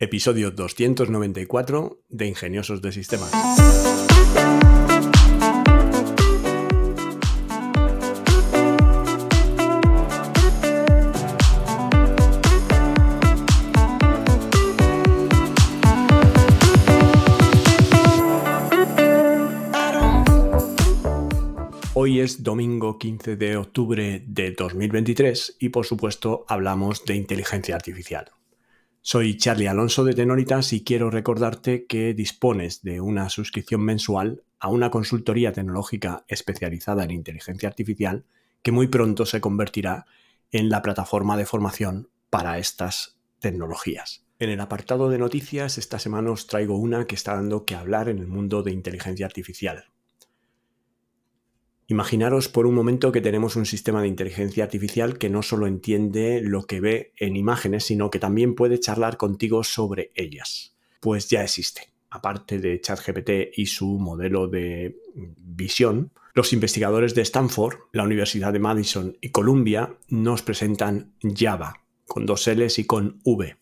Episodio 294 de Ingeniosos de Sistemas. Hoy es domingo 15 de octubre de 2023 y por supuesto hablamos de inteligencia artificial. Soy Charlie Alonso de Tenoritas y quiero recordarte que dispones de una suscripción mensual a una consultoría tecnológica especializada en inteligencia artificial que muy pronto se convertirá en la plataforma de formación para estas tecnologías. En el apartado de noticias, esta semana os traigo una que está dando que hablar en el mundo de inteligencia artificial. Imaginaros por un momento que tenemos un sistema de inteligencia artificial que no solo entiende lo que ve en imágenes, sino que también puede charlar contigo sobre ellas. Pues ya existe. Aparte de ChatGPT y su modelo de visión, los investigadores de Stanford, la Universidad de Madison y Columbia nos presentan Java, con dos L's y con V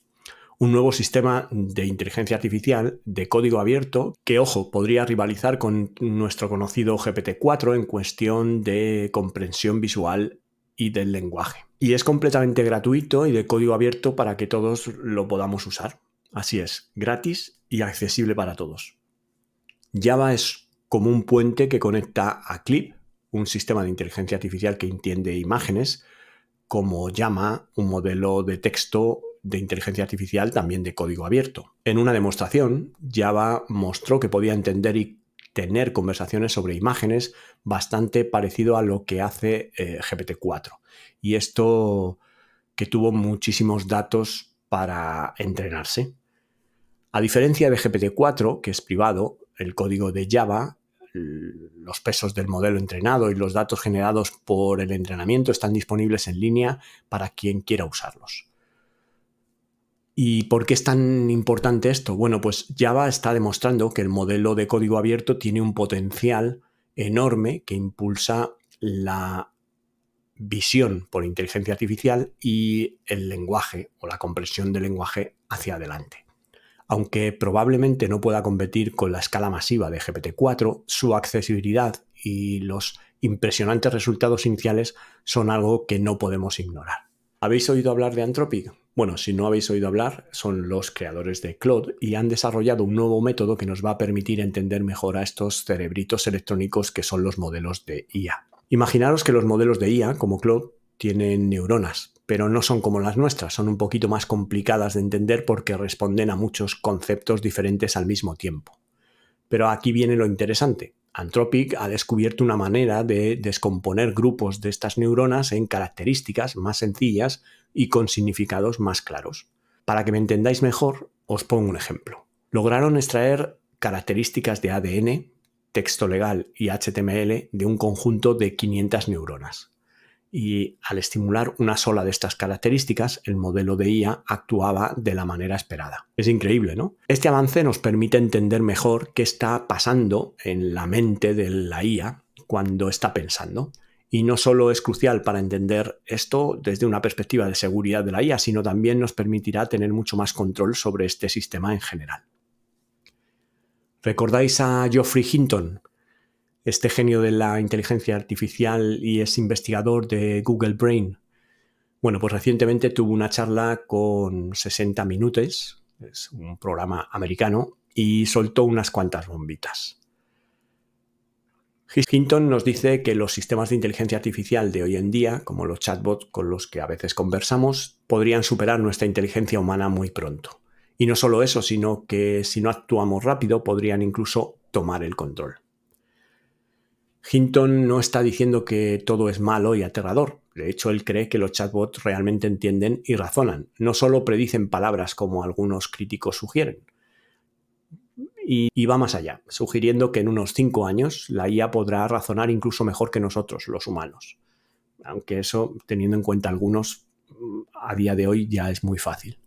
un nuevo sistema de inteligencia artificial de código abierto que, ojo, podría rivalizar con nuestro conocido GPT-4 en cuestión de comprensión visual y del lenguaje. Y es completamente gratuito y de código abierto para que todos lo podamos usar. Así es, gratis y accesible para todos. Java es como un puente que conecta a Clip, un sistema de inteligencia artificial que entiende imágenes, como llama un modelo de texto de inteligencia artificial también de código abierto. En una demostración, Java mostró que podía entender y tener conversaciones sobre imágenes bastante parecido a lo que hace eh, GPT-4. Y esto que tuvo muchísimos datos para entrenarse. A diferencia de GPT-4, que es privado, el código de Java, los pesos del modelo entrenado y los datos generados por el entrenamiento están disponibles en línea para quien quiera usarlos. ¿Y por qué es tan importante esto? Bueno, pues Java está demostrando que el modelo de código abierto tiene un potencial enorme que impulsa la visión por inteligencia artificial y el lenguaje o la comprensión del lenguaje hacia adelante. Aunque probablemente no pueda competir con la escala masiva de GPT-4, su accesibilidad y los impresionantes resultados iniciales son algo que no podemos ignorar. ¿Habéis oído hablar de Anthropic? Bueno, si no habéis oído hablar, son los creadores de Claude y han desarrollado un nuevo método que nos va a permitir entender mejor a estos cerebritos electrónicos que son los modelos de IA. Imaginaros que los modelos de IA, como Claude, tienen neuronas, pero no son como las nuestras, son un poquito más complicadas de entender porque responden a muchos conceptos diferentes al mismo tiempo. Pero aquí viene lo interesante. Anthropic ha descubierto una manera de descomponer grupos de estas neuronas en características más sencillas y con significados más claros. Para que me entendáis mejor, os pongo un ejemplo. Lograron extraer características de ADN, texto legal y HTML de un conjunto de 500 neuronas. Y al estimular una sola de estas características, el modelo de IA actuaba de la manera esperada. Es increíble, ¿no? Este avance nos permite entender mejor qué está pasando en la mente de la IA cuando está pensando. Y no solo es crucial para entender esto desde una perspectiva de seguridad de la IA, sino también nos permitirá tener mucho más control sobre este sistema en general. ¿Recordáis a Geoffrey Hinton, este genio de la inteligencia artificial y es investigador de Google Brain? Bueno, pues recientemente tuvo una charla con 60 minutos, es un programa americano, y soltó unas cuantas bombitas. Hinton nos dice que los sistemas de inteligencia artificial de hoy en día, como los chatbots con los que a veces conversamos, podrían superar nuestra inteligencia humana muy pronto. Y no solo eso, sino que si no actuamos rápido podrían incluso tomar el control. Hinton no está diciendo que todo es malo y aterrador. De hecho, él cree que los chatbots realmente entienden y razonan. No solo predicen palabras como algunos críticos sugieren y, va más allá, sugiriendo que en unos cinco años la IA podrá razonar incluso mejor que nosotros, los humanos. Aunque eso, teniendo en cuenta algunos, a día de hoy ya es muy fácil.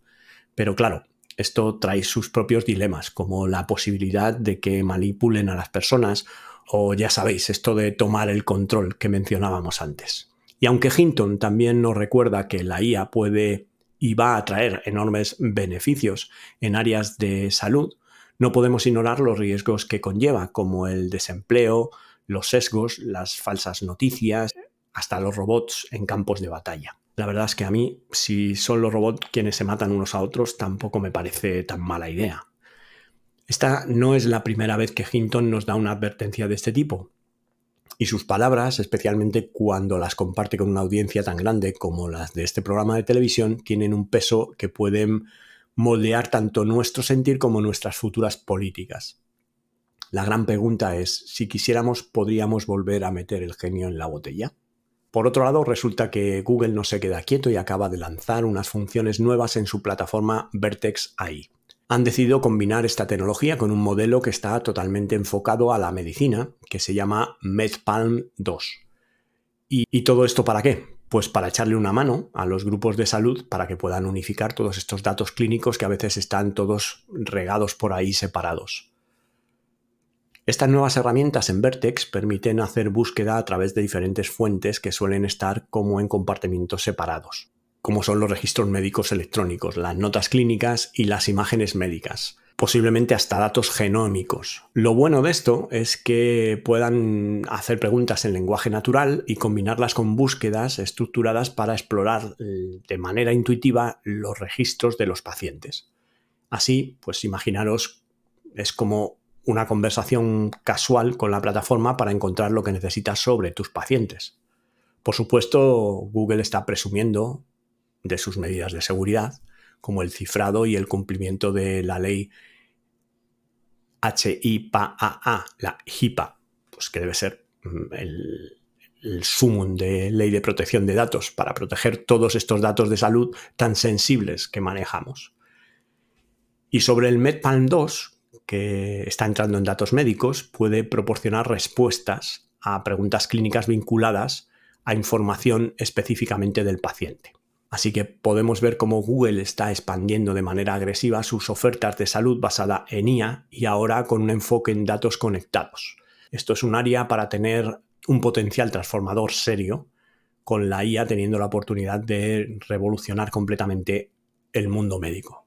Pero claro, esto trae sus propios dilemas, como la posibilidad de que manipulen a las personas o ya sabéis, esto de tomar el control que mencionábamos antes. Y aunque Hinton también nos recuerda que la IA puede y va a traer enormes beneficios en áreas de salud, no podemos ignorar los riesgos que conlleva, como el desempleo, los sesgos, las falsas noticias, hasta los robots en campos de batalla. La verdad es que a mí, si son los robots quienes se matan unos a otros, tampoco me parece tan mala idea. Esta no es la primera vez que Hinton nos da una advertencia de este tipo. Y sus palabras, especialmente cuando las comparte con una audiencia tan grande como las de este programa de televisión, tienen un peso que pueden moldear tanto nuestro sentir como nuestras futuras políticas. La gran pregunta es, si quisiéramos, ¿podríamos volver a meter el genio en la botella? Por otro lado, resulta que Google no se queda quieto y acaba de lanzar unas funciones nuevas en su plataforma Vertex AI. Han decidido combinar esta tecnología con un modelo que está totalmente enfocado a la medicina, que se llama MedPalm 2. ¿Y, y todo esto para qué? Pues para echarle una mano a los grupos de salud para que puedan unificar todos estos datos clínicos que a veces están todos regados por ahí separados. Estas nuevas herramientas en Vertex permiten hacer búsqueda a través de diferentes fuentes que suelen estar como en compartimientos separados, como son los registros médicos electrónicos, las notas clínicas y las imágenes médicas, posiblemente hasta datos genómicos. Lo bueno de esto es que puedan hacer preguntas en lenguaje natural y combinarlas con búsquedas estructuradas para explorar eh, de manera intuitiva los registros de los pacientes. Así, pues imaginaros, es como una conversación casual con la plataforma para encontrar lo que necesitas sobre tus pacientes. Por supuesto, Google está presumiendo de sus medidas de seguridad, como el cifrado y el cumplimiento de la ley HIPAA, la HIPAA, pues que debe ser mm, el, el sumum de ley de protección de datos para proteger todos estos datos de salud tan sensibles que manejamos. Y sobre el MedPalm 2, que está entrando en datos médicos puede proporcionar respuestas a preguntas clínicas vinculadas a información específicamente del paciente. Así que podemos ver cómo Google está expandiendo de manera agresiva sus ofertas de salud basada en IA y ahora con un enfoque en datos conectados. Esto es un área para tener un potencial transformador serio, con la IA teniendo la oportunidad de revolucionar completamente el mundo médico.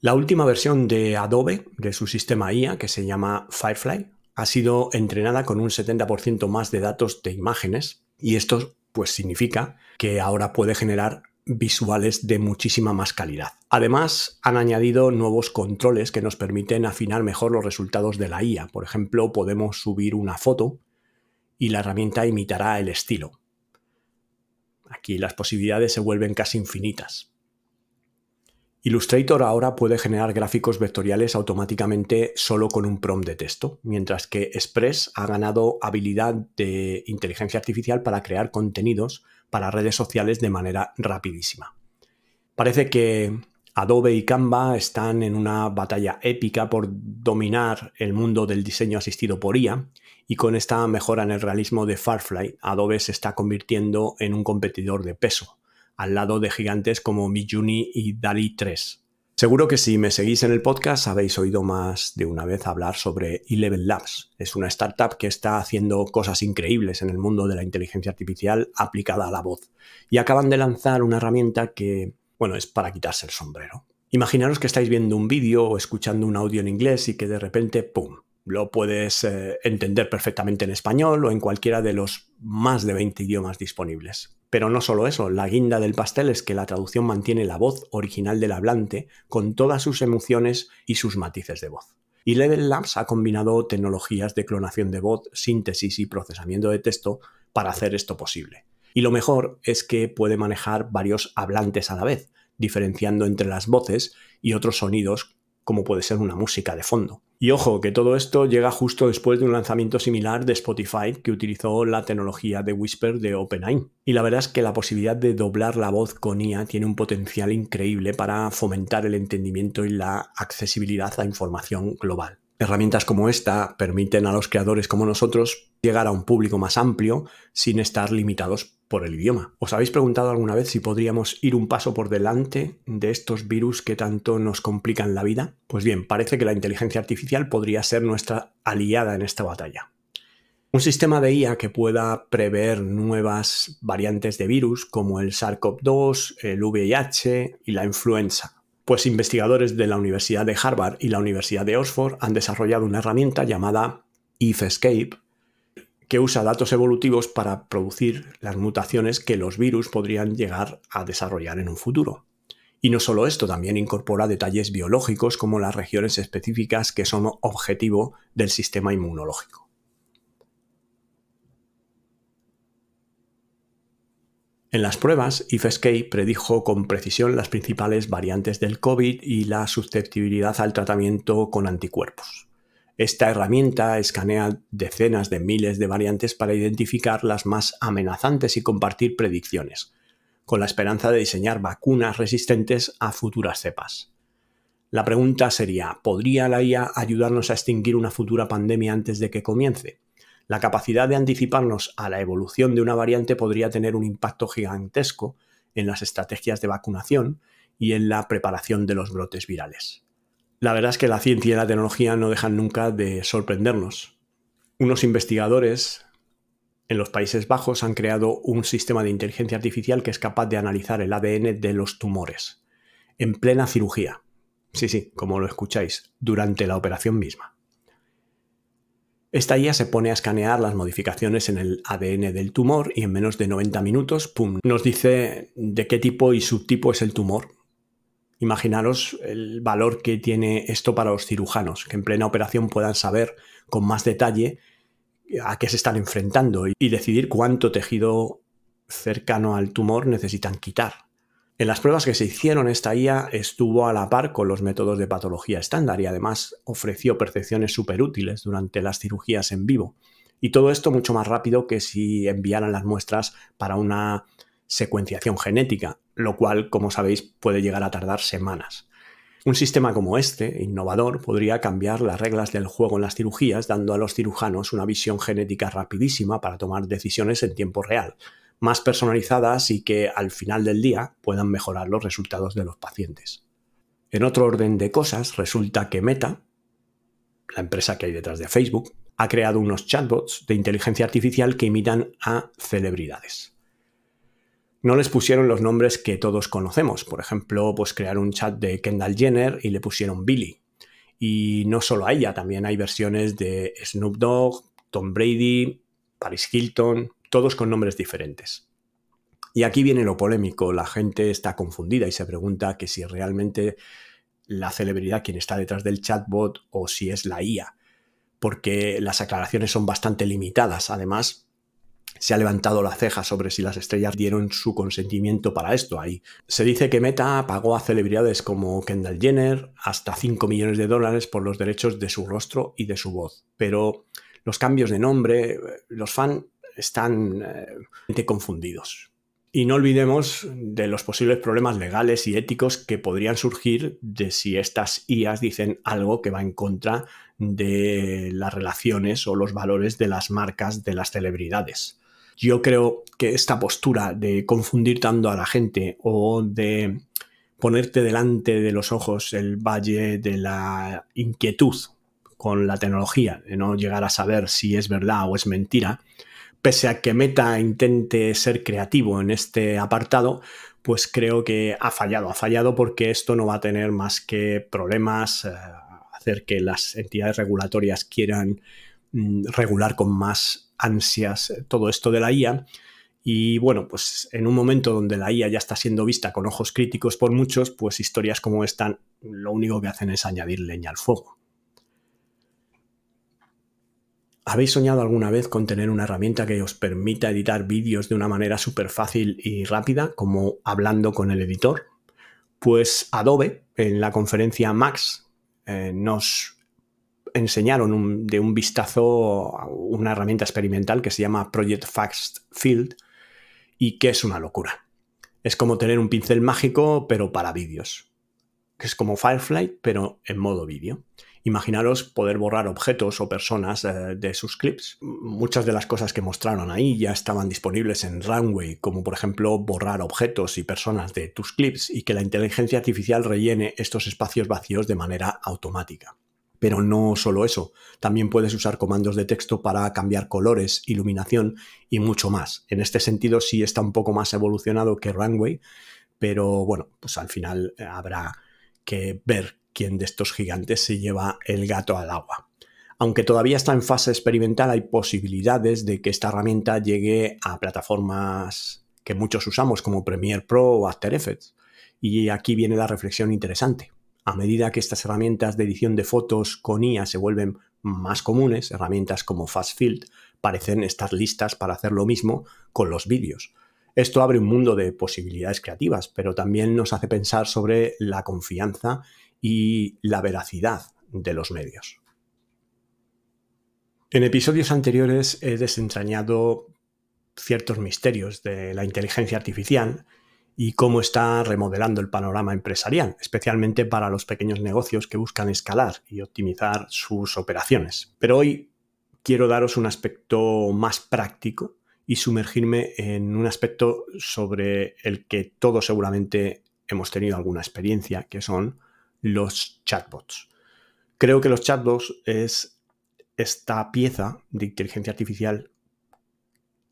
La última versión de Adobe, de su sistema IA, que se llama Firefly, ha sido entrenada con un 70% más de datos de imágenes y esto pues significa que ahora puede generar visuales de muchísima más calidad. Además, han añadido nuevos controles que nos permiten afinar mejor los resultados de la IA. Por ejemplo, podemos subir una foto y la herramienta imitará el estilo. Aquí las posibilidades se vuelven casi infinitas. Illustrator ahora puede generar gráficos vectoriales automáticamente solo con un prompt de texto, mientras que Express ha ganado habilidad de inteligencia artificial para crear contenidos para redes sociales de manera rapidísima. Parece que Adobe y Canva están en una batalla épica por dominar el mundo del diseño asistido por IA y con esta mejora en el realismo de Firefly, Adobe se está convirtiendo en un competidor de peso al lado de gigantes como Midjourney y DALI 3. Seguro que si me seguís en el podcast habéis oído más de una vez hablar sobre Eleven Labs. Es una startup que está haciendo cosas increíbles en el mundo de la inteligencia artificial aplicada a la voz. Y acaban de lanzar una herramienta que, bueno, es para quitarse el sombrero. Imaginaros que estáis viendo un vídeo o escuchando un audio en inglés y que de repente, ¡pum!, lo puedes eh, entender perfectamente en español o en cualquiera de los más de 20 idiomas disponibles. Pero no solo eso, la guinda del pastel es que la traducción mantiene la voz original del hablante con todas sus emociones y sus matices de voz. Y Level Labs ha combinado tecnologías de clonación de voz, síntesis y procesamiento de texto para hacer esto posible. Y lo mejor es que puede manejar varios hablantes a la vez, diferenciando entre las voces y otros sonidos como puede ser una música de fondo. Y ojo, que todo esto llega justo después de un lanzamiento similar de Spotify que utilizó la tecnología de Whisper de OpenAI. Y la verdad es que la posibilidad de doblar la voz con IA tiene un potencial increíble para fomentar el entendimiento y la accesibilidad a información global. Herramientas como esta permiten a los creadores como nosotros llegar a un público más amplio sin estar limitados por el idioma. ¿Os habéis preguntado alguna vez si podríamos ir un paso por delante de estos virus que tanto nos complican la vida? Pues bien, parece que la inteligencia artificial podría ser nuestra aliada en esta batalla. Un sistema de IA que pueda prever nuevas variantes de virus como el SARS-CoV-2, el VIH y la influenza. Pues investigadores de la Universidad de Harvard y la Universidad de Oxford han desarrollado una herramienta llamada IFESCAPE que usa datos evolutivos para producir las mutaciones que los virus podrían llegar a desarrollar en un futuro. Y no solo esto, también incorpora detalles biológicos como las regiones específicas que son objetivo del sistema inmunológico. En las pruebas, IFSK predijo con precisión las principales variantes del COVID y la susceptibilidad al tratamiento con anticuerpos. Esta herramienta escanea decenas de miles de variantes para identificar las más amenazantes y compartir predicciones, con la esperanza de diseñar vacunas resistentes a futuras cepas. La pregunta sería, ¿podría la IA ayudarnos a extinguir una futura pandemia antes de que comience? La capacidad de anticiparnos a la evolución de una variante podría tener un impacto gigantesco en las estrategias de vacunación y en la preparación de los brotes virales. La verdad es que la ciencia y la tecnología no dejan nunca de sorprendernos. Unos investigadores en los Países Bajos han creado un sistema de inteligencia artificial que es capaz de analizar el ADN de los tumores en plena cirugía. Sí, sí, como lo escucháis, durante la operación misma. Esta IA se pone a escanear las modificaciones en el ADN del tumor y en menos de 90 minutos, ¡pum!, nos dice de qué tipo y subtipo es el tumor. Imaginaros el valor que tiene esto para los cirujanos, que en plena operación puedan saber con más detalle a qué se están enfrentando y decidir cuánto tejido cercano al tumor necesitan quitar. En las pruebas que se hicieron, esta IA estuvo a la par con los métodos de patología estándar y además ofreció percepciones útiles durante las cirugías en vivo. Y todo esto mucho más rápido que si enviaran las muestras para una secuenciación genética, lo cual, como sabéis, puede llegar a tardar semanas. Un sistema como este, innovador, podría cambiar las reglas del juego en las cirugías, dando a los cirujanos una visión genética rapidísima para tomar decisiones en tiempo real, más personalizadas y que al final del día puedan mejorar los resultados de los pacientes. En otro orden de cosas, resulta que Meta, la empresa que hay detrás de Facebook, ha creado unos chatbots de inteligencia artificial que imitan a celebridades. No les pusieron los nombres que todos conocemos, por ejemplo, pues crear un chat de Kendall Jenner y le pusieron Billy. Y no solo a ella, también hay versiones de Snoop Dogg, Tom Brady, Paris Hilton, todos con nombres diferentes. Y aquí viene lo polémico, la gente está confundida y se pregunta que si realmente la celebridad quien está detrás del chatbot o si es la IA, porque las aclaraciones son bastante limitadas. Además, se ha levantado la ceja sobre si las estrellas dieron su consentimiento para esto ahí. Se dice que Meta pagó a celebridades como Kendall Jenner hasta 5 millones de dólares por los derechos de su rostro y de su voz. Pero los cambios de nombre, los fans están eh, confundidos. Y no olvidemos de los posibles problemas legales y éticos que podrían surgir de si estas IAs dicen algo que va en contra de las relaciones o los valores de las marcas de las celebridades. Yo creo que esta postura de confundir tanto a la gente o de ponerte delante de los ojos el valle de la inquietud con la tecnología, de no llegar a saber si es verdad o es mentira, pese a que Meta intente ser creativo en este apartado, pues creo que ha fallado. Ha fallado porque esto no va a tener más que problemas, eh, hacer que las entidades regulatorias quieran mm, regular con más ansias todo esto de la IA. Y bueno, pues en un momento donde la IA ya está siendo vista con ojos críticos por muchos, pues historias como esta lo único que hacen es añadir leña al fuego. ¿Habéis soñado alguna vez con tener una herramienta que os permita editar vídeos de una manera súper fácil y rápida, como hablando con el editor? Pues Adobe, en la conferencia Max, eh, nos enseñaron de un vistazo una herramienta experimental que se llama Project Fast Field y que es una locura. Es como tener un pincel mágico, pero para vídeos. Es como Firefly, pero en modo vídeo. Imaginaros poder borrar objetos o personas eh, de sus clips. Muchas de las cosas que mostraron ahí ya estaban disponibles en Runway, como por ejemplo borrar objetos y personas de tus clips y que la inteligencia artificial rellene estos espacios vacíos de manera automática. Pero no solo eso, también puedes usar comandos de texto para cambiar colores, iluminación y mucho más. En este sentido sí está un poco más evolucionado que Runway, pero bueno, pues al final habrá que ver quién de estos gigantes se lleva el gato al agua. Aunque todavía está en fase experimental, hay posibilidades de que esta herramienta llegue a plataformas que muchos usamos como Premiere Pro o After Effects. Y aquí viene la reflexión interesante. A medida que estas herramientas de edición de fotos con IA se vuelven más comunes, herramientas como FastField parecen estar listas para hacer lo mismo con los vídeos. Esto abre un mundo de posibilidades creativas, pero también nos hace pensar sobre la confianza y la veracidad de los medios. En episodios anteriores he desentrañado ciertos misterios de la inteligencia artificial y cómo está remodelando el panorama empresarial, especialmente para los pequeños negocios que buscan escalar y optimizar sus operaciones. Pero hoy quiero daros un aspecto más práctico y sumergirme en un aspecto sobre el que todos seguramente hemos tenido alguna experiencia, que son los chatbots. Creo que los chatbots es esta pieza de inteligencia artificial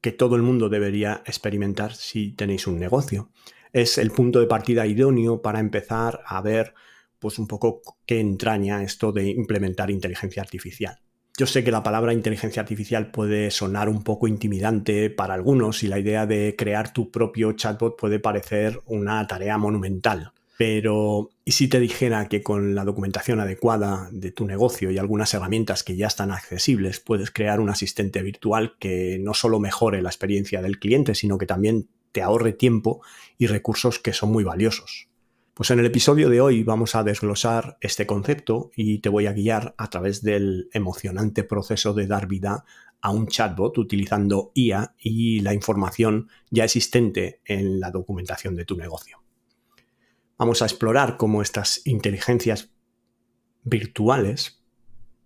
que todo el mundo debería experimentar si tenéis un negocio. Es el punto de partida idóneo para empezar a ver pues un poco qué entraña esto de implementar inteligencia artificial. Yo sé que la palabra inteligencia artificial puede sonar un poco intimidante para algunos y la idea de crear tu propio chatbot puede parecer una tarea monumental. Pero, ¿y si te dijera que con la documentación adecuada de tu negocio y algunas herramientas que ya están accesibles, puedes crear un asistente virtual que no solo mejore la experiencia del cliente, sino que también te ahorre tiempo y recursos que son muy valiosos? Pues en el episodio de hoy vamos a desglosar este concepto y te voy a guiar a través del emocionante proceso de dar vida a un chatbot utilizando IA y la información ya existente en la documentación de tu negocio. Vamos a explorar cómo estas inteligencias virtuales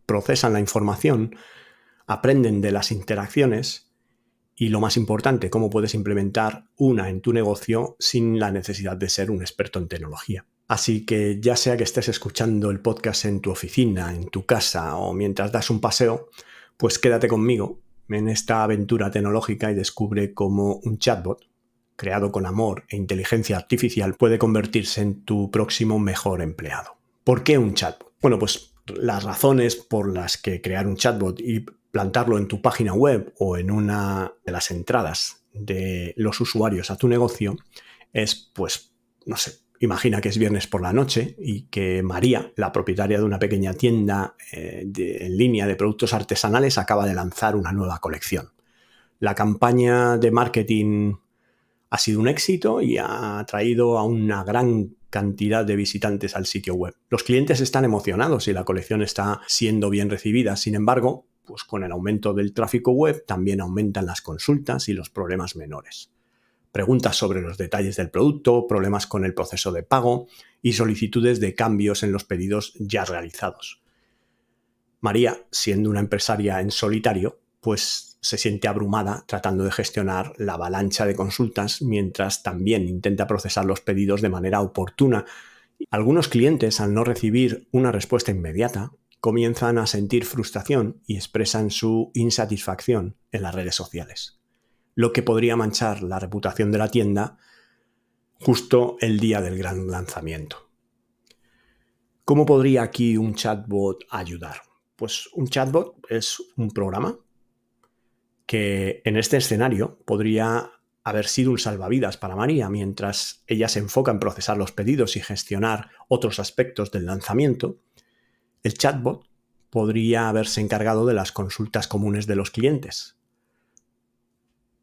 procesan la información, aprenden de las interacciones y lo más importante, cómo puedes implementar una en tu negocio sin la necesidad de ser un experto en tecnología. Así que ya sea que estés escuchando el podcast en tu oficina, en tu casa o mientras das un paseo, pues quédate conmigo en esta aventura tecnológica y descubre cómo un chatbot creado con amor e inteligencia artificial, puede convertirse en tu próximo mejor empleado. ¿Por qué un chatbot? Bueno, pues las razones por las que crear un chatbot y plantarlo en tu página web o en una de las entradas de los usuarios a tu negocio es, pues, no sé, imagina que es viernes por la noche y que María, la propietaria de una pequeña tienda eh, en línea de productos artesanales, acaba de lanzar una nueva colección. La campaña de marketing ha sido un éxito y ha traído a una gran cantidad de visitantes al sitio web. Los clientes están emocionados y la colección está siendo bien recibida. Sin embargo, pues con el aumento del tráfico web también aumentan las consultas y los problemas menores. Preguntas sobre los detalles del producto, problemas con el proceso de pago y solicitudes de cambios en los pedidos ya realizados. María, siendo una empresaria en solitario, pues se siente abrumada tratando de gestionar la avalancha de consultas mientras también intenta procesar los pedidos de manera oportuna. Algunos clientes, al no recibir una respuesta inmediata, comienzan a sentir frustración y expresan su insatisfacción en las redes sociales, lo que podría manchar la reputación de la tienda justo el día del gran lanzamiento. ¿Cómo podría aquí un chatbot ayudar? Pues un chatbot es un programa que en este escenario podría haber sido un salvavidas para María mientras ella se enfoca en procesar los pedidos y gestionar otros aspectos del lanzamiento, el chatbot podría haberse encargado de las consultas comunes de los clientes.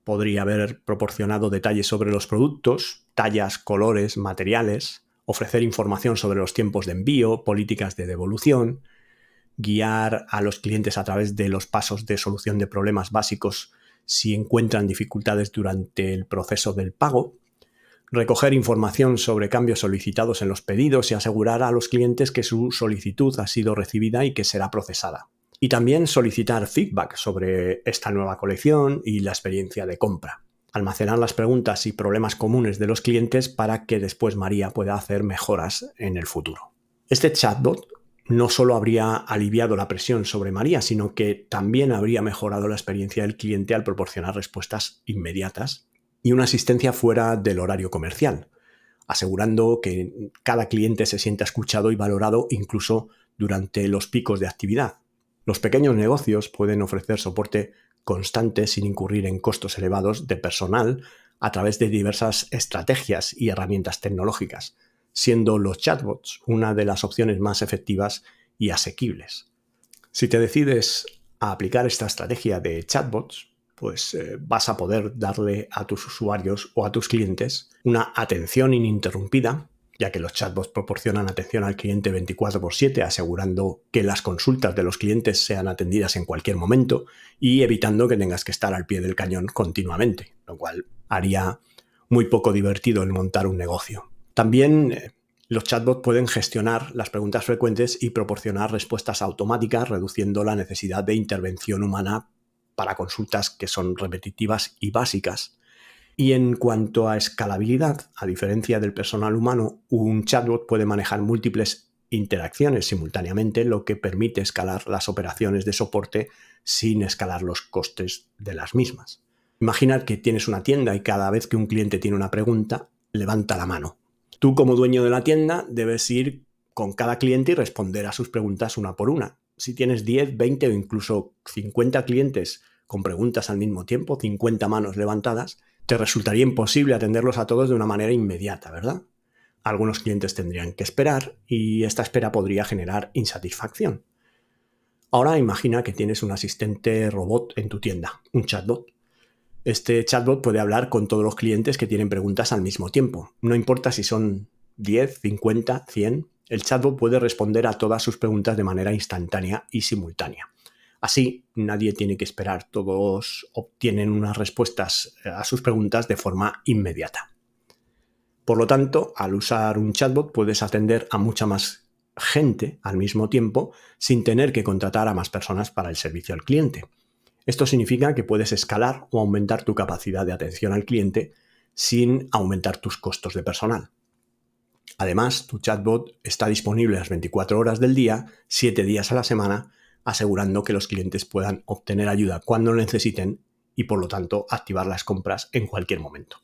Podría haber proporcionado detalles sobre los productos, tallas, colores, materiales, ofrecer información sobre los tiempos de envío, políticas de devolución, guiar a los clientes a través de los pasos de solución de problemas básicos si encuentran dificultades durante el proceso del pago, recoger información sobre cambios solicitados en los pedidos y asegurar a los clientes que su solicitud ha sido recibida y que será procesada. Y también solicitar feedback sobre esta nueva colección y la experiencia de compra. Almacenar las preguntas y problemas comunes de los clientes para que después María pueda hacer mejoras en el futuro. Este chatbot no solo habría aliviado la presión sobre María, sino que también habría mejorado la experiencia del cliente al proporcionar respuestas inmediatas y una asistencia fuera del horario comercial, asegurando que cada cliente se sienta escuchado y valorado incluso durante los picos de actividad. Los pequeños negocios pueden ofrecer soporte constante sin incurrir en costos elevados de personal a través de diversas estrategias y herramientas tecnológicas, siendo los chatbots una de las opciones más efectivas y asequibles. Si te decides a aplicar esta estrategia de chatbots, pues eh, vas a poder darle a tus usuarios o a tus clientes una atención ininterrumpida, ya que los chatbots proporcionan atención al cliente 24 x 7, asegurando que las consultas de los clientes sean atendidas en cualquier momento y evitando que tengas que estar al pie del cañón continuamente, lo cual haría muy poco divertido el montar un negocio. También eh, los chatbots pueden gestionar las preguntas frecuentes y proporcionar respuestas automáticas, reduciendo la necesidad de intervención humana para consultas que son repetitivas y básicas. Y en cuanto a escalabilidad, a diferencia del personal humano, un chatbot puede manejar múltiples interacciones simultáneamente, lo que permite escalar las operaciones de soporte sin escalar los costes de las mismas. Imagina que tienes una tienda y cada vez que un cliente tiene una pregunta, levanta la mano. Tú como dueño de la tienda debes ir con cada cliente y responder a sus preguntas una por una. Si tienes 10, 20 o incluso 50 clientes con preguntas al mismo tiempo, 50 manos levantadas, te resultaría imposible atenderlos a todos de una manera inmediata, ¿verdad? Algunos clientes tendrían que esperar y esta espera podría generar insatisfacción. Ahora imagina que tienes un asistente robot en tu tienda, un chatbot. Este chatbot puede hablar con todos los clientes que tienen preguntas al mismo tiempo. No importa si son 10, 50, 100, el chatbot puede responder a todas sus preguntas de manera instantánea y simultánea. Así, nadie tiene que esperar, todos obtienen unas respuestas eh, a sus preguntas de forma inmediata. Por lo tanto, al usar un chatbot puedes atender a mucha más gente al mismo tiempo sin tener que contratar a más personas para el servicio al cliente. Esto significa que puedes escalar o aumentar tu capacidad de atención al cliente sin aumentar tus costos de personal. Además, tu chatbot está disponible las 24 horas del día, 7 días a la semana, asegurando que los clientes puedan obtener ayuda cuando lo necesiten y por lo tanto activar las compras en cualquier momento.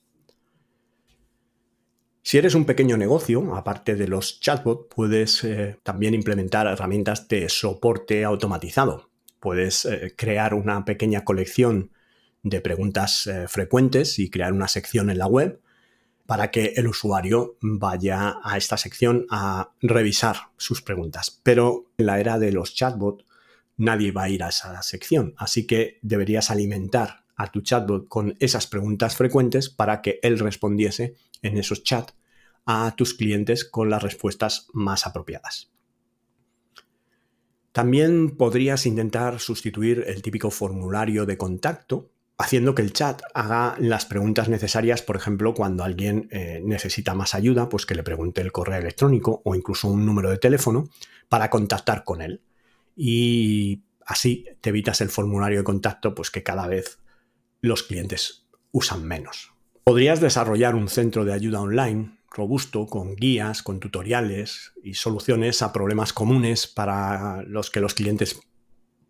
Si eres un pequeño negocio, aparte de los chatbots, puedes eh, también implementar herramientas de soporte automatizado puedes eh, crear una pequeña colección de preguntas eh, frecuentes y crear una sección en la web para que el usuario vaya a esta sección a revisar sus preguntas. Pero en la era de los chatbots nadie va a ir a esa sección, así que deberías alimentar a tu chatbot con esas preguntas frecuentes para que él respondiese en esos chats a tus clientes con las respuestas más apropiadas. También podrías intentar sustituir el típico formulario de contacto haciendo que el chat haga las preguntas necesarias, por ejemplo, cuando alguien eh, necesita más ayuda, pues que le pregunte el correo electrónico o incluso un número de teléfono para contactar con él. Y así te evitas el formulario de contacto, pues que cada vez los clientes usan menos. Podrías desarrollar un centro de ayuda online robusto con guías, con tutoriales y soluciones a problemas comunes para los que los clientes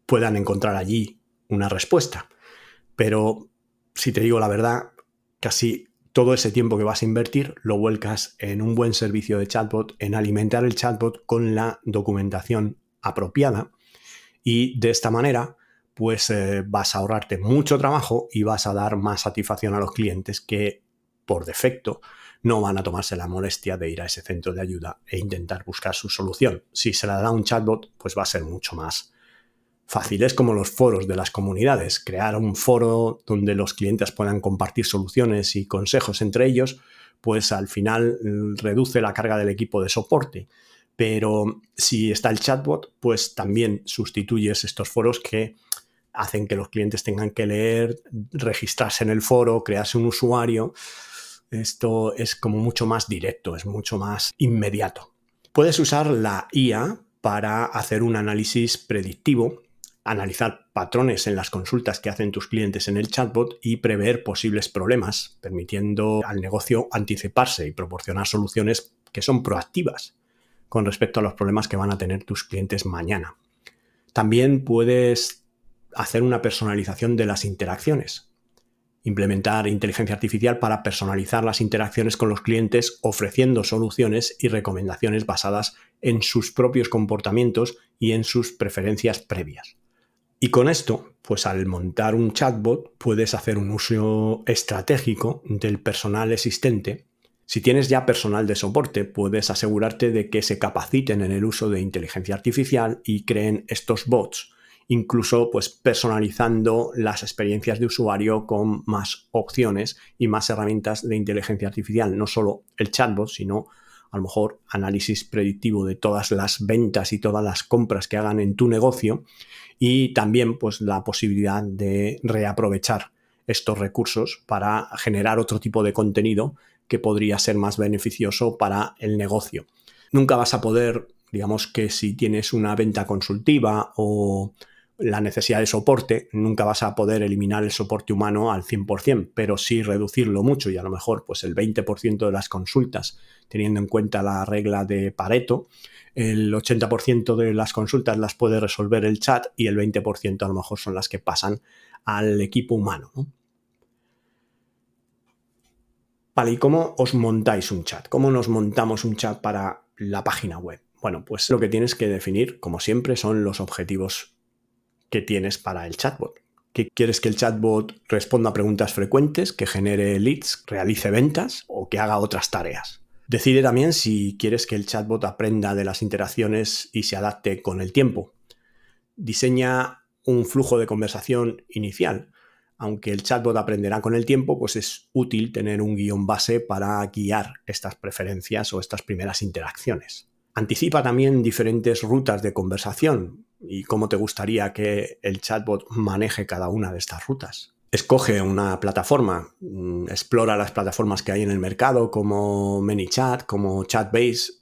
puedan encontrar allí una respuesta. Pero si te digo la verdad, casi todo ese tiempo que vas a invertir lo vuelcas en un buen servicio de chatbot, en alimentar el chatbot con la documentación apropiada y de esta manera pues eh, vas a ahorrarte mucho trabajo y vas a dar más satisfacción a los clientes que por defecto no van a tomarse la molestia de ir a ese centro de ayuda e intentar buscar su solución. Si se la da un chatbot, pues va a ser mucho más fácil. Es como los foros de las comunidades. Crear un foro donde los clientes puedan compartir soluciones y consejos entre ellos, pues al final mm, reduce la carga del equipo de soporte. Pero si está el chatbot, pues también sustituyes estos foros que hacen que los clientes tengan que leer, registrarse en el foro, crearse un usuario esto es como mucho más directo, es mucho más inmediato. Puedes usar la IA para hacer un análisis predictivo, analizar patrones en las consultas que hacen tus clientes en el chatbot y prever posibles problemas, permitiendo al negocio anticiparse y proporcionar soluciones que son proactivas. con respecto a los problemas que van a tener tus clientes mañana. También puedes hacer una personalización de las interacciones. Implementar inteligencia artificial para personalizar las interacciones con los clientes ofreciendo soluciones y recomendaciones basadas en sus propios comportamientos y en sus preferencias previas. Y con esto, pues al montar un chatbot puedes hacer un uso estratégico del personal existente. Si tienes ya personal de soporte, puedes asegurarte de que se capaciten en el uso de inteligencia artificial y creen estos bots, incluso pues personalizando las experiencias de usuario con más opciones y más herramientas de inteligencia artificial, no solo el chatbot, sino a lo mejor análisis predictivo de todas las ventas y todas las compras que hagan en tu negocio y también pues la posibilidad de reaprovechar estos recursos para generar otro tipo de contenido que podría ser más beneficioso para el negocio. Nunca vas a poder, digamos que si tienes una venta consultiva o la necesidad de soporte, nunca vas a poder eliminar el soporte humano al 100%, pero sí reducirlo mucho y a lo mejor pues el 20% de las consultas, teniendo en cuenta la regla de Pareto, el 80% de las consultas las puede resolver el chat y el 20% a lo mejor son las que pasan al equipo humano. Vale, ¿y cómo os montáis un chat? ¿Cómo nos montamos un chat para la página web? Bueno, pues lo que tienes que definir, como siempre, son los objetivos que tienes para el chatbot. ¿Qué quieres que el chatbot responda a preguntas frecuentes, que genere leads, realice ventas o que haga otras tareas? Decide también si quieres que el chatbot aprenda de las interacciones y se adapte con el tiempo. Diseña un flujo de conversación inicial. Aunque el chatbot aprenderá con el tiempo, pues es útil tener un guion base para guiar estas preferencias o estas primeras interacciones. Anticipa también diferentes rutas de conversación y cómo te gustaría que el chatbot maneje cada una de estas rutas escoge una plataforma, mm, explora las plataformas que hay en el mercado como ManyChat, como Chatbase.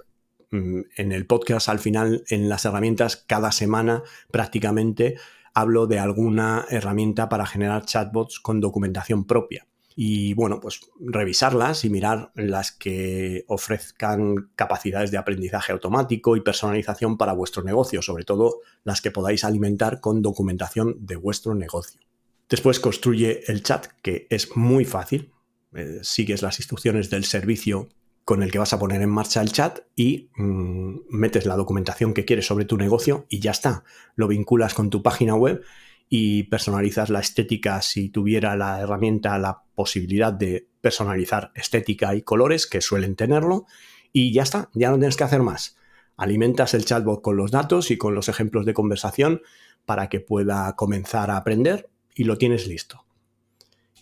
Mm, en el podcast al final, en las herramientas, cada semana prácticamente hablo de alguna herramienta para generar chatbots con documentación propia. Y bueno, pues revisarlas y mirar las que ofrezcan capacidades de aprendizaje automático y personalización para vuestro negocio, sobre todo las que podáis alimentar con documentación de vuestro negocio. Después construye el chat, que es muy fácil. Eh, sigues las instrucciones del servicio con el que vas a poner en marcha el chat y mm, metes la documentación que quieres sobre tu negocio y ya está. Lo vinculas con tu página web y personalizas la estética si tuviera la herramienta la posibilidad de personalizar estética y colores, que suelen tenerlo, y ya está, ya no tienes que hacer más. Alimentas el chatbot con los datos y con los ejemplos de conversación para que pueda comenzar a aprender y lo tienes listo.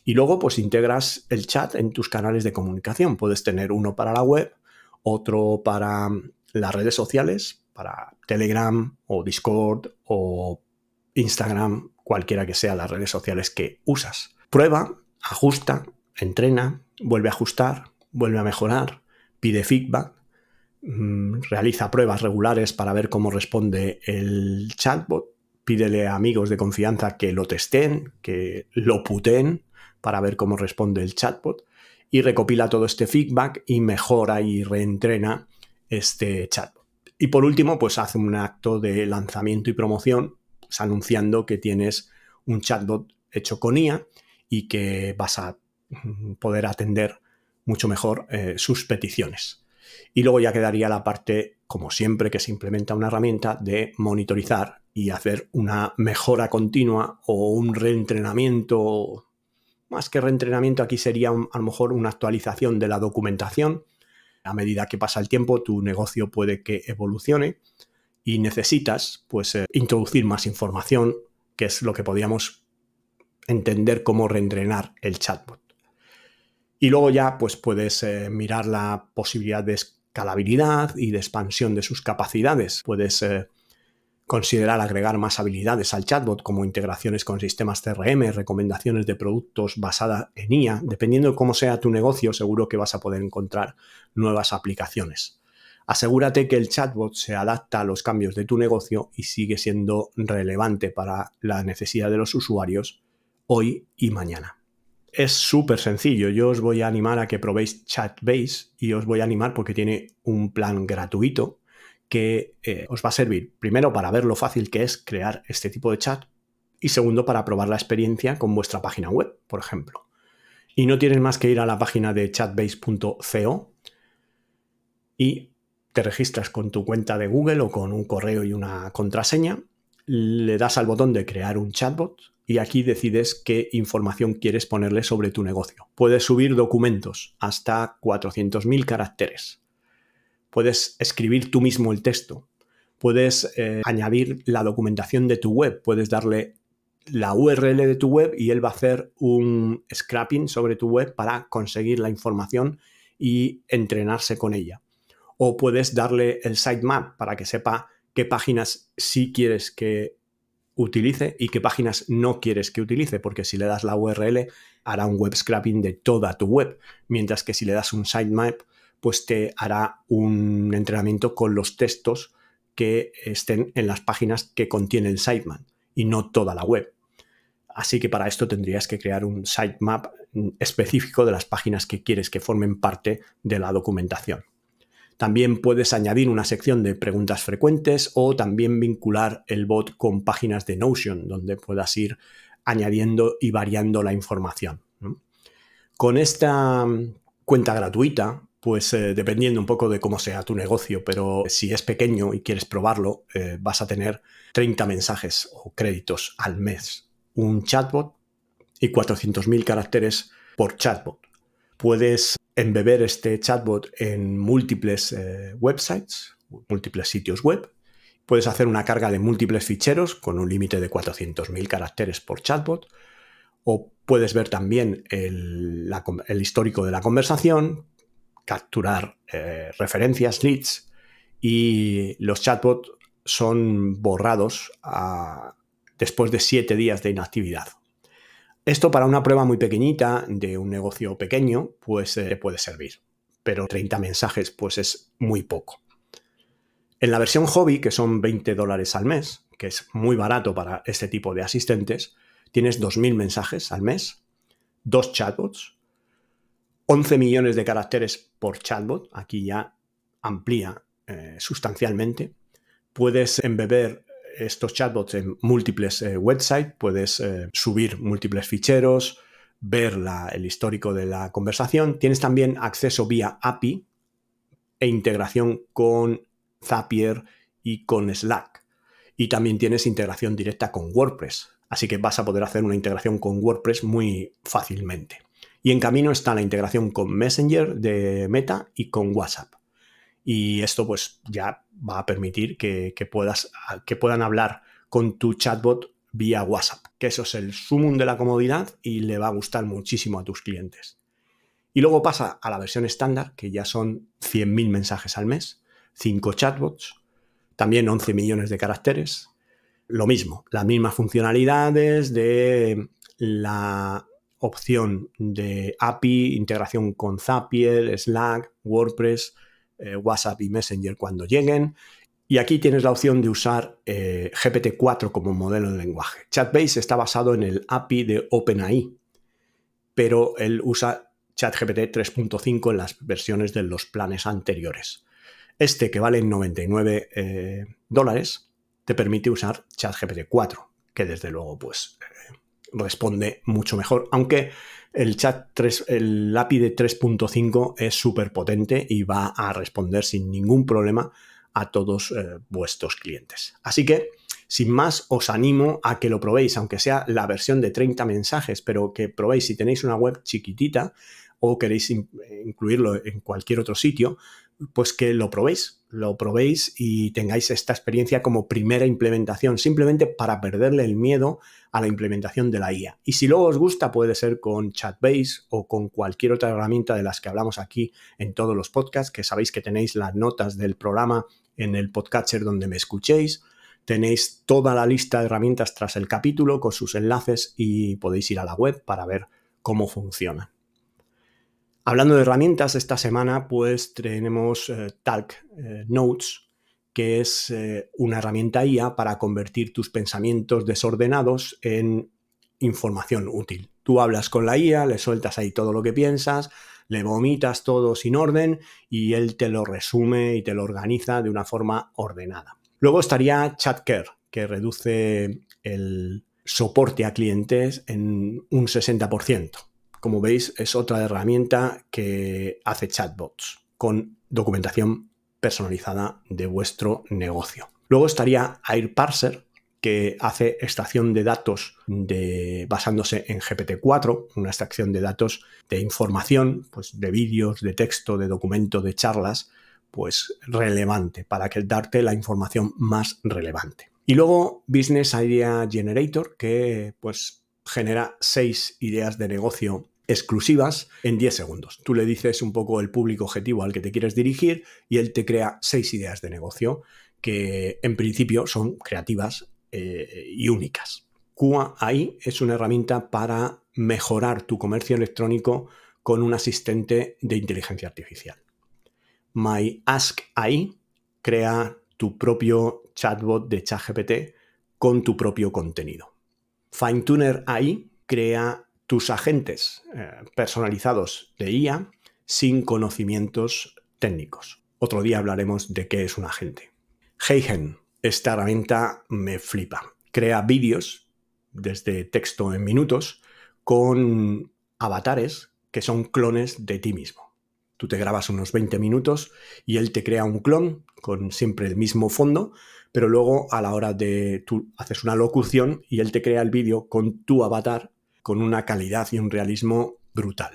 Y luego pues integras el chat en tus canales de comunicación. Puedes tener uno para la web, otro para las redes sociales, para Telegram o Discord o Instagram, cualquiera que sea las redes sociales que usas. Prueba, ajusta, entrena, vuelve a ajustar, vuelve a mejorar, pide feedback, mm, realiza pruebas regulares para ver cómo responde el chatbot pídele a amigos de confianza que lo testen, que lo puten para ver cómo responde el chatbot y recopila todo este feedback y mejora y reentrena este chatbot. Y por último, pues hace un acto de lanzamiento y promoción anunciando que tienes un chatbot hecho con IA y que vas a mm, poder atender mucho mejor eh, sus peticiones. Y luego ya quedaría la parte, como siempre que se implementa una herramienta, de monitorizar y hacer una mejora continua o un reentrenamiento, más que reentrenamiento, aquí sería a lo mejor una actualización de la documentación. A medida que pasa el tiempo, tu negocio puede que evolucione y necesitas pues eh, introducir más información, que es lo que podríamos entender como reentrenar el chatbot. Y luego ya pues puedes eh, mirar la posibilidad de escalabilidad y de expansión de sus capacidades. Puedes eh, Considerar agregar más habilidades al chatbot como integraciones con sistemas CRM, recomendaciones de productos basadas en IA. Dependiendo de cómo sea tu negocio, seguro que vas a poder encontrar nuevas aplicaciones. Asegúrate que el chatbot se adapta a los cambios de tu negocio y sigue siendo relevante para la necesidad de los usuarios hoy y mañana. Es súper sencillo. Yo os voy a animar a que probéis Chatbase y os voy a animar porque tiene un plan gratuito que eh, os va a servir primero para ver lo fácil que es crear este tipo de chat y segundo para probar la experiencia con vuestra página web, por ejemplo. Y no tienes más que ir a la página de chatbase.co y te registras con tu cuenta de Google o con un correo y una contraseña, le das al botón de crear un chatbot y aquí decides qué información quieres ponerle sobre tu negocio. Puedes subir documentos hasta 400.000 caracteres. Puedes escribir tú mismo el texto. Puedes eh, añadir la documentación de tu web. Puedes darle la URL de tu web y él va a hacer un scrapping sobre tu web para conseguir la información y entrenarse con ella. O puedes darle el sitemap para que sepa qué páginas sí quieres que utilice y qué páginas no quieres que utilice, porque si le das la URL hará un web scrapping de toda tu web, mientras que si le das un sitemap, pues te hará un entrenamiento con los textos que estén en las páginas que contiene el sitemap y no toda la web. Así que para esto tendrías que crear un sitemap específico de las páginas que quieres que formen parte de la documentación. También puedes añadir una sección de preguntas frecuentes o también vincular el bot con páginas de Notion, donde puedas ir añadiendo y variando la información. Con esta cuenta gratuita, pues eh, dependiendo un poco de cómo sea tu negocio, pero si es pequeño y quieres probarlo, eh, vas a tener 30 mensajes o créditos al mes, un chatbot y 400.000 caracteres por chatbot. Puedes embeber este chatbot en múltiples eh, websites, múltiples sitios web. Puedes hacer una carga de múltiples ficheros con un límite de 400.000 caracteres por chatbot. O puedes ver también el, histórico de la conversación, capturar eh, referencias, leads y los chatbots son borrados después de siete días de inactividad. Esto para una prueba muy pequeñita de un negocio pequeño, pues eh, puede servir. Pero 30 mensajes, pues es muy poco. En la versión hobby, que son 20 dólares al mes, que es muy barato para este tipo de asistentes, tienes 2.000 mensajes al mes, dos chatbots, 11 millones de caracteres por chatbot, aquí ya amplía eh, sustancialmente. Puedes embeber estos chatbots en múltiples eh, websites, puedes eh, subir múltiples ficheros, ver el histórico de la conversación. Tienes también acceso vía API e integración con Zapier y con Slack. Y también tienes integración directa con WordPress. Así que vas a poder hacer una integración con WordPress muy fácilmente. Y en camino está la integración con Messenger de Meta y con WhatsApp. Y esto pues ya va a permitir que, puedas, que puedan hablar con tu chatbot vía WhatsApp, que eso es el sumum de la comodidad y le va a gustar muchísimo a tus clientes. Y luego pasa a la versión estándar, que ya son 100.000 mensajes al mes, 5 chatbots, también 11 millones de caracteres. Lo mismo, las mismas funcionalidades de la opción de API, integración con Zapier, Slack, WordPress, eh, WhatsApp y Messenger cuando lleguen. Y aquí tienes la opción de usar eh, GPT-4 como modelo de lenguaje. Chatbase está basado en el API de OpenAI, pero él usa ChatGPT 3.5 en las versiones de los planes anteriores. Este que vale 99 eh, dólares te permite usar ChatGPT 4, que desde luego pues responde mucho mejor, aunque el chat 3, el API de 3.5 es súper potente y va a responder sin ningún problema a todos eh, vuestros clientes. Así que, sin más, os animo a que lo probéis, aunque sea la versión de 30 mensajes, pero que probéis si tenéis una web chiquitita o queréis incluirlo en cualquier otro sitio, pues que lo probéis, lo probéis y tengáis esta experiencia como primera implementación, simplemente para perderle el miedo a la implementación de la IA. Y si luego os gusta, puede ser con Chatbase o con cualquier otra herramienta de las que hablamos aquí en todos los podcasts, que sabéis que tenéis las notas del programa en el podcatcher donde me escuchéis. Tenéis toda la lista de herramientas tras el capítulo con sus enlaces y podéis ir a la web para ver cómo funciona. Hablando de herramientas, esta semana pues tenemos eh, Talk eh, Notes, que es eh, una herramienta IA para convertir tus pensamientos desordenados en información útil. Tú hablas con la IA, le sueltas ahí todo lo que piensas, le vomitas todo sin orden y él te lo resume y te lo organiza de una forma ordenada. Luego estaría ChatCare, que reduce el soporte a clientes en un 60%. Como veis, es otra herramienta que hace chatbots con documentación personalizada de vuestro negocio. Luego estaría AirParser, que hace extracción de datos basándose en GPT-4, una extracción de datos de información, pues de vídeos, de texto, de documento, de charlas, pues relevante para que darte la información más relevante. Y luego Business Idea Generator, que pues genera seis ideas de negocio exclusivas en 10 segundos. Tú le dices un poco el público objetivo al que te quieres dirigir y él te crea seis ideas de negocio que en principio son creativas eh, y únicas. QAI es una herramienta para mejorar tu comercio electrónico con un asistente de inteligencia artificial. My Ask AI crea tu propio chatbot de ChatGPT con tu propio contenido. FineTuner AI crea tus agentes eh, personalizados de IA sin conocimientos técnicos. Otro día hablaremos de qué es un agente. Heigen esta herramienta me flipa. Crea vídeos desde texto en minutos con avatares que son clones de ti mismo. Tú te grabas unos 20 minutos y él te crea un clon con siempre el mismo fondo, pero luego a la hora de tú haces una locución y él te crea el vídeo con tu avatar con una calidad y un realismo brutal.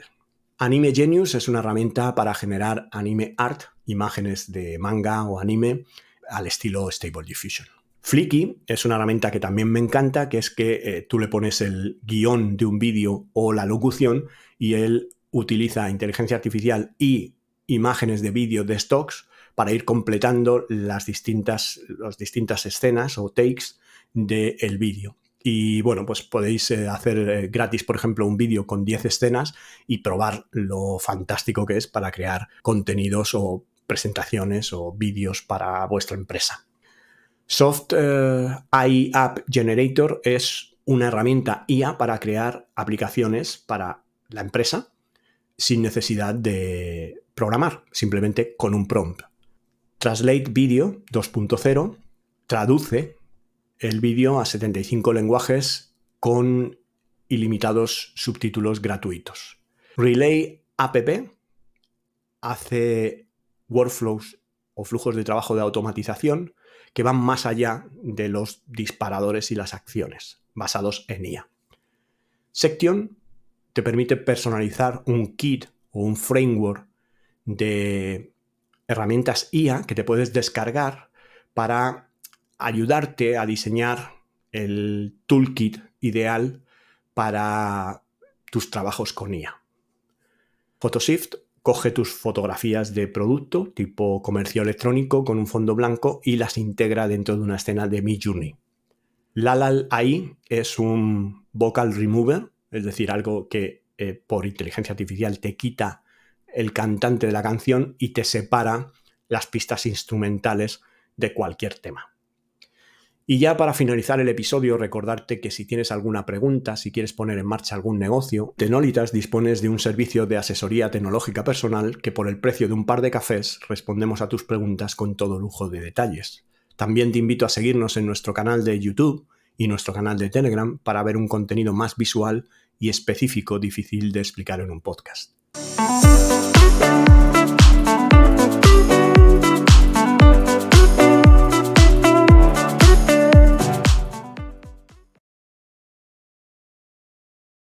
Anime Genius es una herramienta para generar anime art, imágenes de manga o anime al estilo Stable Diffusion. Flicky es una herramienta que también me encanta, que es que eh, tú le pones el guion de un vídeo o la locución y él utiliza inteligencia artificial y imágenes de vídeo de stocks para ir completando las distintas, las distintas escenas o takes del vídeo. Y bueno, pues podéis eh, hacer eh, gratis, por ejemplo, un vídeo con 10 escenas y probar lo fantástico que es para crear contenidos o presentaciones o vídeos para vuestra empresa. Soft eh, AI App Generator es una herramienta IA para crear aplicaciones para la empresa sin necesidad de programar, simplemente con un prompt. Translate Video 2.0 traduce el vídeo a 75 lenguajes con ilimitados subtítulos gratuitos. Relay App hace workflows o flujos de trabajo de automatización que van más allá de los disparadores y las acciones, basados en IA. Section te permite personalizar un kit o un framework de herramientas IA que te puedes descargar para ayudarte a diseñar el toolkit ideal para tus trabajos con IA. Photoshift coge tus fotografías de producto tipo comercio electrónico con un fondo blanco y las integra dentro de una escena de Mi Journey. Lalal AI es un vocal remover, es decir, algo que eh, por inteligencia artificial te quita el cantante de la canción y te separa las pistas instrumentales de cualquier tema. Y ya para finalizar el episodio, recordarte que si tienes alguna pregunta, si quieres poner en marcha algún negocio, Tenolitas dispones de un servicio de asesoría tecnológica personal que por el precio de un par de cafés respondemos a tus preguntas con todo lujo de detalles. También te invito a seguirnos en nuestro canal de YouTube y nuestro canal de Telegram para ver un contenido más visual y específico difícil de explicar en un podcast.